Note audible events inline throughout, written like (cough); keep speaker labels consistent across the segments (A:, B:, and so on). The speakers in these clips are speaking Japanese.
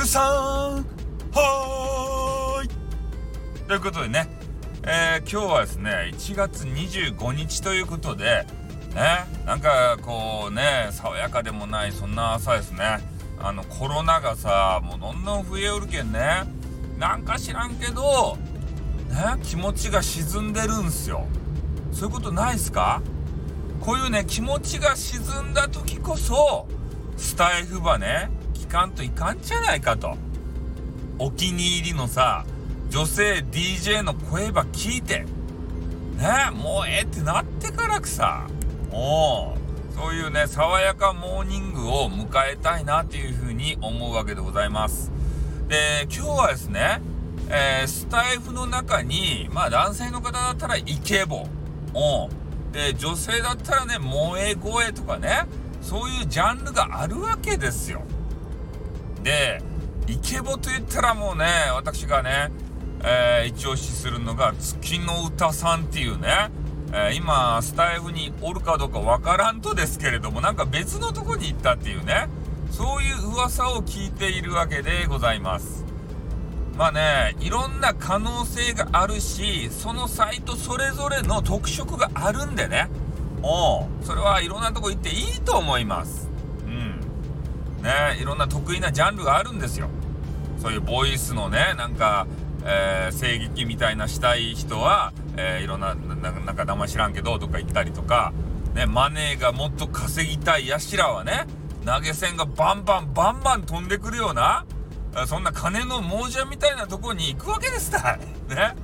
A: ふさんはーい。ということでね、えー、今日はですね1月25日ということでねなんかこうね爽やかでもないそんな朝ですね。あのコロナがさもうどんどん増えおるけんね。なんか知らんけどね気持ちが沈んでるんすよ。そういうことないっすか？こういうね気持ちが沈んだ時こそスタイフばねかんといかんじゃないかと。お気に入りのさ女性 DJ の声ば聞いて。ねもうええってなってからくさ。おそういうね爽やかモーニングを迎えたいなっていうふうに思うわけでございます。で今日はですね、えー、スタイフの中にまあ男性の方だったらイケボ。おで女性だったらね萌え声とかねそういうジャンルがあるわけですよ。でイケボと言ったらもうね私がねえー、一押しするのが月の歌さんっていうね、えー、今スタイフにおるかどうかわからんとですけれどもなんか別のとこに行ったっていうねそういう噂を聞いているわけでございます。まあねいろんな可能性があるしそのサイトそれぞれの特色があるんでねおそれはいろんなとこ行っていいと思います。ねいろんな得意なジャンルがあるんですよそういうボイスのねなんかえー、声劇みたいなしたい人は、えー、いろんななんか名前知らんけどとか行ったりとか、ね、マネーがもっと稼ぎたいやしらはね投げ銭がバンバンバンバン飛んでくるようなそんな金の亡者みたいなとこに行くわけですたい。(laughs) ね。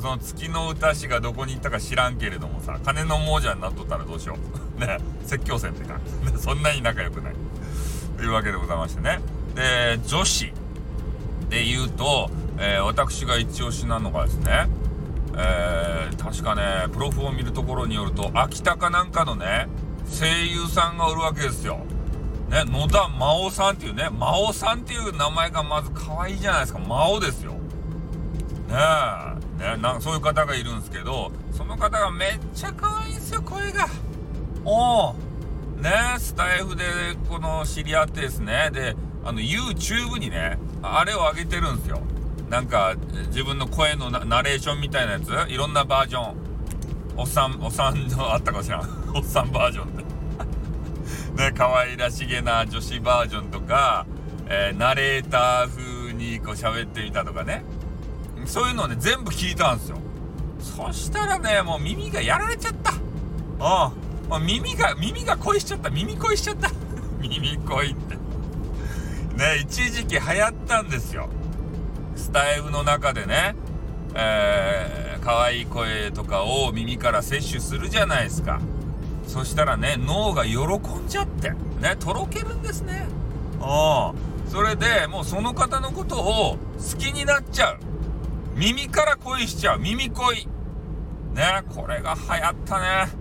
A: その月の歌師がどこに行ったか知らんけれどもさ金の亡者になっとったらどうしよう。(laughs) ね説教戦って感じ。(laughs) そんなに仲良くない。というわけでございましてね。で女子で言うとえー、私が一押しなのがですね、えー、確かね、プロフを見るところによると、秋田かなんかのね、声優さんがおるわけですよ。ね、野田真央さんっていうね、真央さんっていう名前がまず可愛いじゃないですか。真央ですよ。ねえ、ね、なんそういう方がいるんですけど、その方がめっちゃ可愛いんですよ、声が。おお。ねスタイフでこの知り合ってですね、で、あの YouTube にね、あれを上げてるんですよ。なんか自分の声のナレーションみたいなやつ？いろんなバージョン。おっさんおっさんのあったかもしれん。(laughs) おっさんバージョンで (laughs) ね可愛らしげな女子バージョンとか、えー、ナレーター風にこう喋ってみたとかね。そういうのをね全部聞いたんですよ。そしたらねもう耳がやられちゃった。ああ。ああ耳が耳が恋しちゃった耳恋しちゃった (laughs) 耳恋ってね一時期流行ったんですよスタイフの中でね、えー、可愛い声とかを耳から摂取するじゃないですか。そしたらね、脳が喜んじゃって、ね、とろけるんですね。ああ。それでもうその方のことを好きになっちゃう。耳から恋しちゃう。耳恋。ね、これが流行ったね。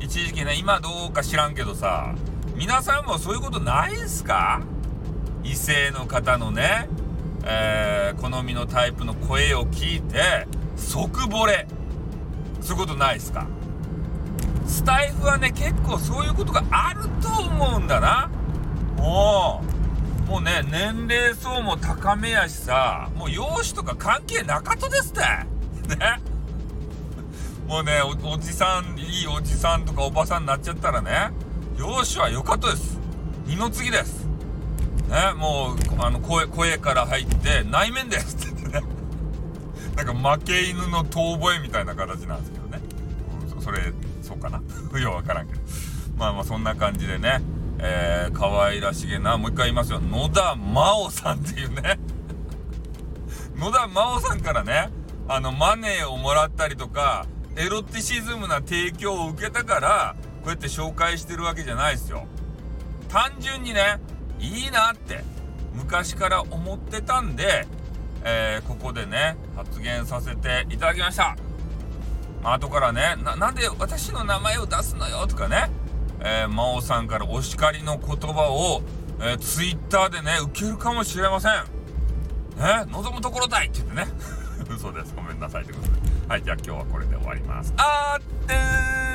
A: 一時期ね、今どうか知らんけどさ、皆さんもそういうことないですか？異性の方のね、えー、好みのタイプの声を聞いて即惚れ。そういうことないですか？スタイフはね結構そういうことがあると思うんだな。もうもうね年齢層も高めやしさもう容姿とか関係なかとですって。(laughs) ね。もうねおじさんいいおじさんとかおばさんになっちゃったらね容姿は良かったです二の次ですね、もう、あの、声、声から入って、内面ですって言ってね。(laughs) なんか負け犬の遠吠えみたいな形なんですけどね。うん、それ、そうかな (laughs) ようわからんけど。まあまあそんな感じでね、えー、可愛らしげな、もう一回言いますよ。野田真央さんっていうね。(laughs) 野田真央さんからね、あの、マネーをもらったりとか、エロティシズムな提供を受けたから、こうやって紹介してるわけじゃないですよ。単純にね、いいなって昔から思ってたんで、えー、ここでね発言させていただきました、まあ、後からねなんで私の名前を出すのよとかね、えー、真央さんからお叱りの言葉を、えー、ツイッターでね受けるかもしれません。ね望むところだいって言ってね。(laughs) 嘘です。ごめんなさいということで。はいじゃあ今日はこれで終わります。あーってー。